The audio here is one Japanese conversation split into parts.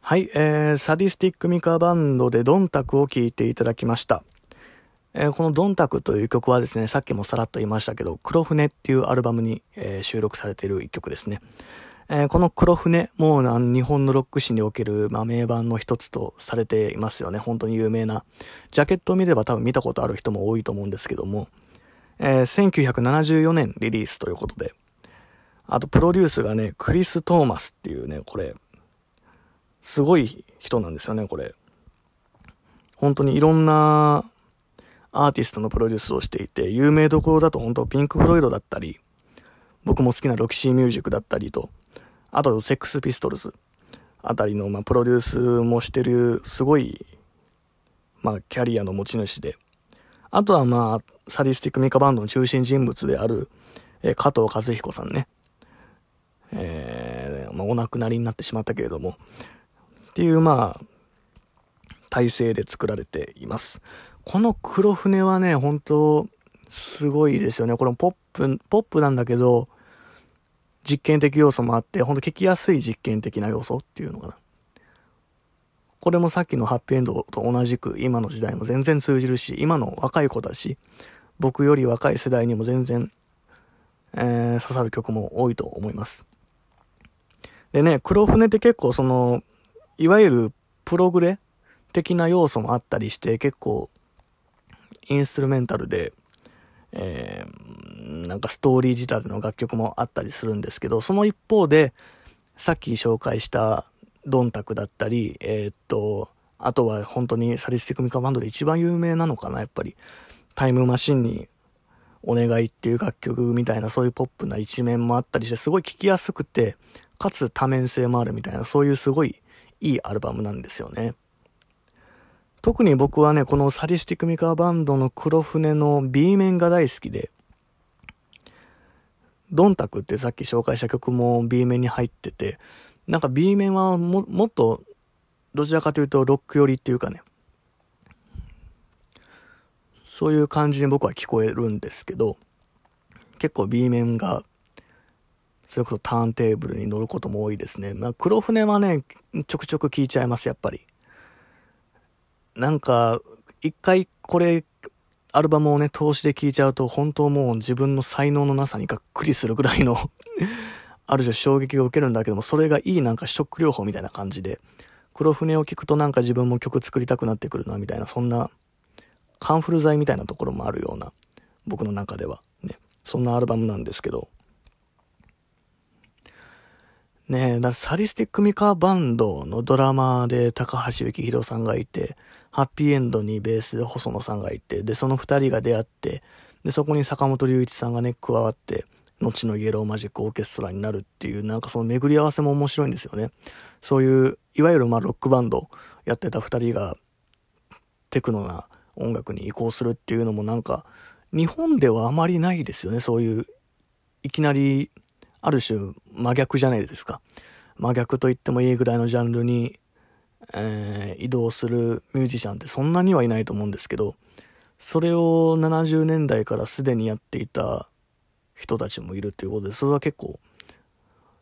はい、えー、サディスティックミカバンドでドンタクを聴いていただきました。えー、このドンタクという曲はですね、さっきもさらっと言いましたけど、黒船っていうアルバムに、えー、収録されている一曲ですね。えー、この黒船、もう日本のロック史における、まあ、名盤の一つとされていますよね。本当に有名な。ジャケットを見れば多分見たことある人も多いと思うんですけども、えー、1974年リリースということで、あとプロデュースがね、クリス・トーマスっていうね、これ、すごい人なんですよね、これ。本当にいろんなアーティストのプロデュースをしていて、有名どころだと本当ピンク・フロイドだったり、僕も好きなロキシーミュージックだったりと、あとセックス・ピストルズあたりの、まあ、プロデュースもしてる、すごい、まあ、キャリアの持ち主で、あとはまあ、サディスティックミカバンドの中心人物である、え、加藤和彦さんね。えー、まあ、お亡くなりになってしまったけれども、っていう、まあ、体制で作られています。この黒船はね、本当すごいですよね。このポップ、ポップなんだけど、実験的要素もあって、ほんと聞きやすい実験的な要素っていうのかな。これもさっきのハッピーエンドと同じく今の時代も全然通じるし、今の若い子だし、僕より若い世代にも全然、えー、刺さる曲も多いと思います。でね、黒船って結構その、いわゆるプログレ的な要素もあったりして結構インストゥルメンタルで、えー、なんかストーリー仕立ての楽曲もあったりするんですけど、その一方で、さっき紹介したドンタクだったり、えー、っと、あとは本当にサリスティックミカバンドで一番有名なのかな、やっぱり。タイムマシンにお願いっていう楽曲みたいなそういうポップな一面もあったりして、すごい聴きやすくて、かつ多面性もあるみたいな、そういうすごいいいアルバムなんですよね。特に僕はね、このサディスティックミカーバンドの黒船の B 面が大好きで、ドンタクってさっき紹介した曲も B 面に入ってて、なんか B 面はももっとどちらかというとロック寄りっていうかね、そういう感じに僕は聞こえるんですけど、結構 B 面がそれこそターンテーブルに乗ることも多いですね。まあ、黒船はね、ちょくちょく聞いちゃいます、やっぱり。なんか、一回これ、アルバムをね、通しで聴いちゃうと、本当もう自分の才能のなさにがっくりするぐらいの ある種衝撃を受けるんだけども、それがいいなんかショック療法みたいな感じで、黒船を聴くとなんか自分も曲作りたくなってくるな、みたいな、そんな、カンフル剤みたいなところもあるような、僕の中では、ね、そんなアルバムなんですけど、ねえ、だサディスティックミカバンドのドラマで高橋幸宏さんがいて、はっぴいえんどにベースで細野さんがいて、で、その二人が出会って、で、そこに坂本龍一さんがね、加わって、後のイエローマジックオーケストラになるっていう、なんかその巡り合わせも面白いんですよね。そういう、いわゆるまあロックバンドやってた二人が、テクノな音楽に移行するっていうのもなんか、日本ではあまりないですよね、そういう、いきなりある種真逆じゃないですか。真逆と言ってもいいぐらいのジャンルに、えー、移動するミュージシャンってそんなにはいないと思うんですけど、それを70年代からすでにやっていた人たちもいるということで、それは結構、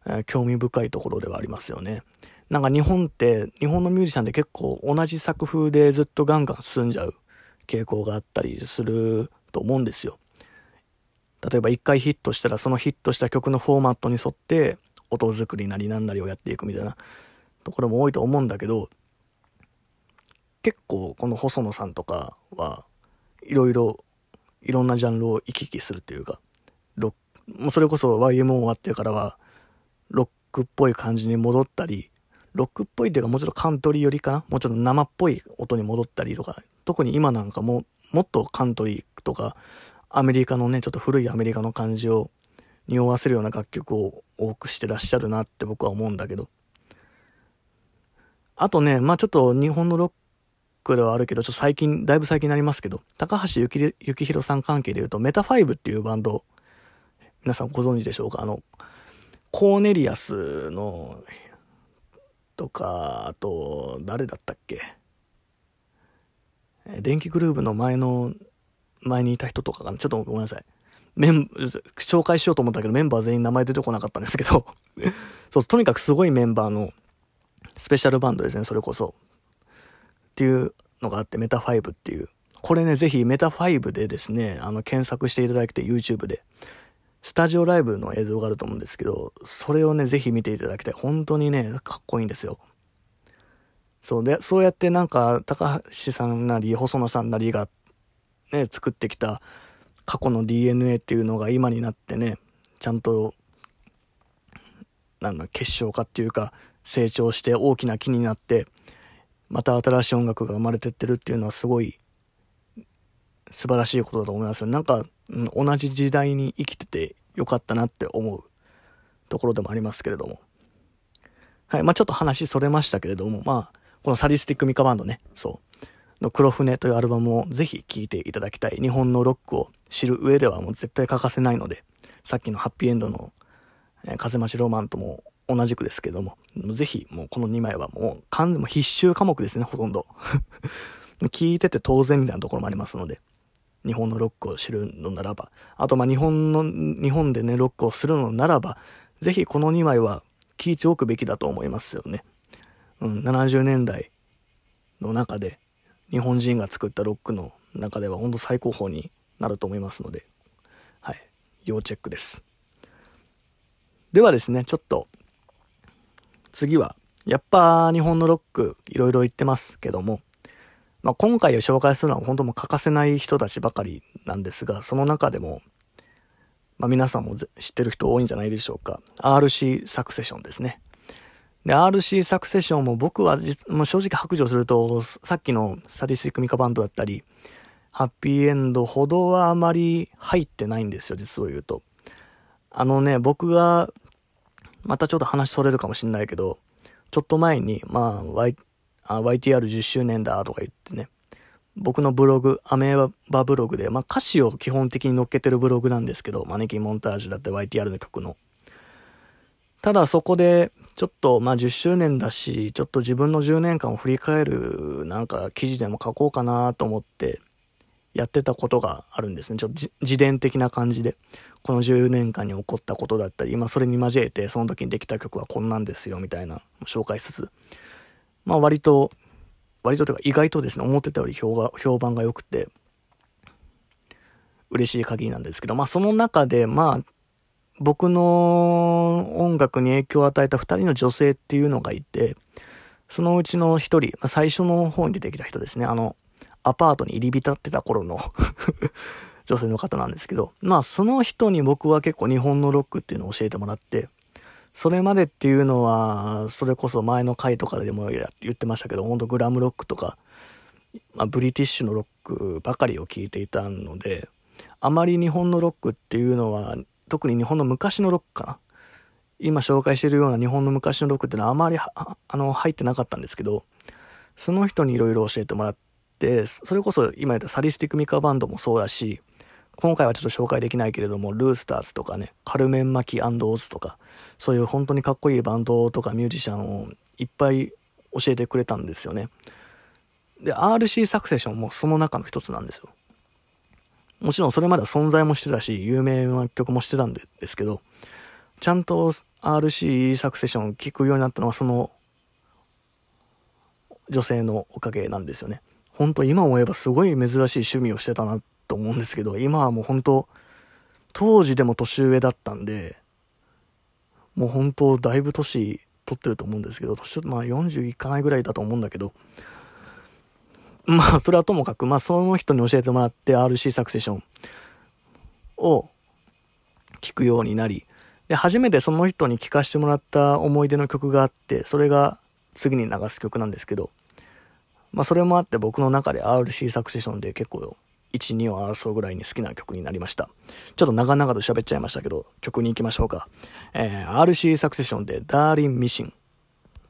えー、興味深いところではありますよね。なんか日本って、日本のミュージシャンで結構同じ作風でずっとガンガン進んじゃう傾向があったりすると思うんですよ。例えば一回ヒットしたらそのヒットした曲のフォーマットに沿って音作りなりなんなりをやっていくみたいなところも多いと思うんだけど結構この細野さんとかはいろいろいろんなジャンルを行き来するっていうかロもうそれこそ YMO 終わってからはロックっぽい感じに戻ったりロックっぽいっていうかもうちょっとカントリー寄りかな？もうちょっと生っぽい音に戻ったりとか特に今なんかももっとカントリーとかアメリカのね、ちょっと古いアメリカの感じを匂わせるような楽曲を多くしてらっしゃるなって僕は思うんだけど。あとね、まあちょっと日本のロックではあるけど、ちょっと最近、だいぶ最近になりますけど、高橋幸宏さん関係で言うと、メタファイブっていうバンド、皆さんご存知でしょうか？あの、コーネリアスの、とか、あと、誰だったっけ？電気グルーヴの前の前にいた人とかが、ちょっとごめんなさい。メン、紹介しようと思ったけどメンバー全員名前出てこなかったんですけど そう、とにかくすごいメンバーのスペシャルバンドですね、それこそ。っていうのがあって、メタ5っていう。これね、ぜひメタ5でですね、あの、検索していただいて YouTube で。スタジオライブの映像があると思うんですけど、それをね、ぜひ見ていただきたい。本当にね、かっこいいんですよ。そうで、そうやってなんか、高橋さんなり、細野さんなりが、ね、作ってきた過去の DNA っていうのが今になってね、ちゃんと、なんだ、結晶化っていうか、成長して大きな木になって、また新しい音楽が生まれてってるっていうのはすごい素晴らしいことだと思いますよ。なんか、うん、同じ時代に生きててよかったなって思うところでもありますけれども。はい。まあちょっと話それましたけれども、まあ、このサディスティックミカバンドね、そう。の黒船というアルバムをぜひ聴いていただきたい。日本のロックを知る上ではもう絶対欠かせないので、さっきのハッピーエンドの、風待ちロマンとも同じくですけども、ぜひもうこの2枚はもう完全も必修科目ですね、ほとんど。聞いてて当然みたいなところもありますので。日本のロックを知るのならば、あとまあ日本の、日本でね、ロックをするのならば、ぜひこの2枚は聴いておくべきだと思いますよね。うん、70年代の中で、日本人が作ったロックの中では本当最高峰になると思いますので、はい、要チェックです。ではですね、ちょっと、次は、やっぱ日本のロックいろいろ言ってますけども、まあ、今回を紹介するのは本当も欠かせない人たちばかりなんですが、その中でも、まあ、皆さんも知ってる人多いんじゃないでしょうか。RC サクセションですね。で、RC サクセションも僕はもう正直白状すると、さっきのサディスティックミカバンドだったり、ハッピーエンドほどはあまり入ってないんですよ、実を言うと。あのね、僕が、またちょっと話それるかもしんないけど、ちょっと前に、まあ、あ YTR10 周年だとか言ってね、僕のブログ、アメーバブログで、まあ歌詞を基本的に載っけてるブログなんですけど、マネキンモンタージュだって YTR の曲の。ただそこで、ちょっとまあ10周年だし、ちょっと自分の10年間を振り返るなんか記事でも書こうかなと思ってやってたことがあるんですね。ちょっと自伝的な感じで。この10年間に起こったことだったり、今それに交えてその時にできた曲はこんなんですよみたいな紹介しつつ。まあ割と、割とというか意外とですね、思ってたより評が評判が良くて、嬉しい限りなんですけど、まあその中で、まあ、僕の音楽に影響を与えた二人の女性っていうのがいて、そのうちの一人、最初の方に出てきた人ですね、あの、アパートに入り浸ってた頃の 女性の方なんですけど、まあその人に僕は結構日本のロックっていうのを教えてもらって、それまでっていうのは、それこそ前の回とかでも言ってましたけど、ほんとグラムロックとか、まあ、ブリティッシュのロックばかりを聴いていたので、あまり日本のロックっていうのは、特に日本の昔のロックかな。今紹介してるような日本の昔のロックってのはあまりあの入ってなかったんですけど、その人にいろいろ教えてもらって、それこそ今言ったサリスティックミカバンドもそうだし、今回はちょっと紹介できないけれども、ルースターズとかね、カルメン・マキオーズとか、そういう本当にかっこいいバンドとかミュージシャンをいっぱい教えてくれたんですよね。で、RC サクセションもその中の一つなんですよ。もちろんそれまでは存在もしてたし、有名な曲もしてたんですけど、ちゃんと RC サクセションを聴くようになったのはその女性のおかげなんですよね。本当今思えばすごい珍しい趣味をしてたなと思うんですけど、今はもう本当、当時でも年上だったんで、もう本当だいぶ年取ってると思うんですけど、年、まあ40いかないぐらいだと思うんだけど、まあそれはともかく、まあその人に教えてもらって RC サクセションを聞くようになり、で、初めてその人に聴かせてもらった思い出の曲があって、それが次に流す曲なんですけど、まあそれもあって僕の中で RC サクセションで結構1、2を争うぐらいに好きな曲になりました。ちょっと長々と喋っちゃいましたけど、曲に行きましょうか。えー、RC サクセションでダーリン・ミシン。